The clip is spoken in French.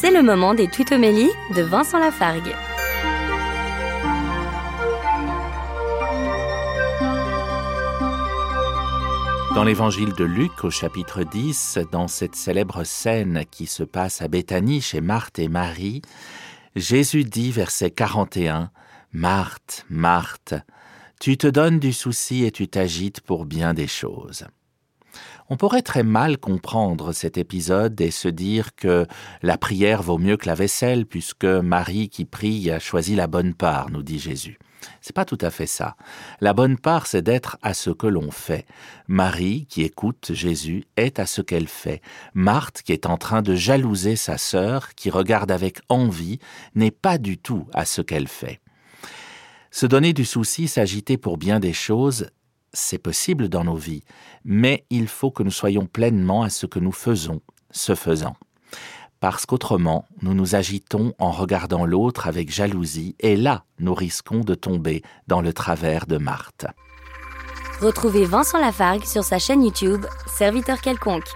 C'est le moment des tutomélies de Vincent Lafargue. Dans l'évangile de Luc, au chapitre 10, dans cette célèbre scène qui se passe à Béthanie chez Marthe et Marie, Jésus dit, verset 41, Marthe, Marthe, tu te donnes du souci et tu t'agites pour bien des choses. On pourrait très mal comprendre cet épisode et se dire que la prière vaut mieux que la vaisselle puisque Marie qui prie a choisi la bonne part, nous dit Jésus. C'est pas tout à fait ça. La bonne part, c'est d'être à ce que l'on fait. Marie, qui écoute Jésus, est à ce qu'elle fait. Marthe, qui est en train de jalouser sa sœur, qui regarde avec envie, n'est pas du tout à ce qu'elle fait. Se donner du souci, s'agiter pour bien des choses, c'est possible dans nos vies, mais il faut que nous soyons pleinement à ce que nous faisons, ce faisant. Parce qu'autrement, nous nous agitons en regardant l'autre avec jalousie, et là, nous risquons de tomber dans le travers de Marthe. Retrouvez Vincent Lafargue sur sa chaîne YouTube, Serviteur quelconque.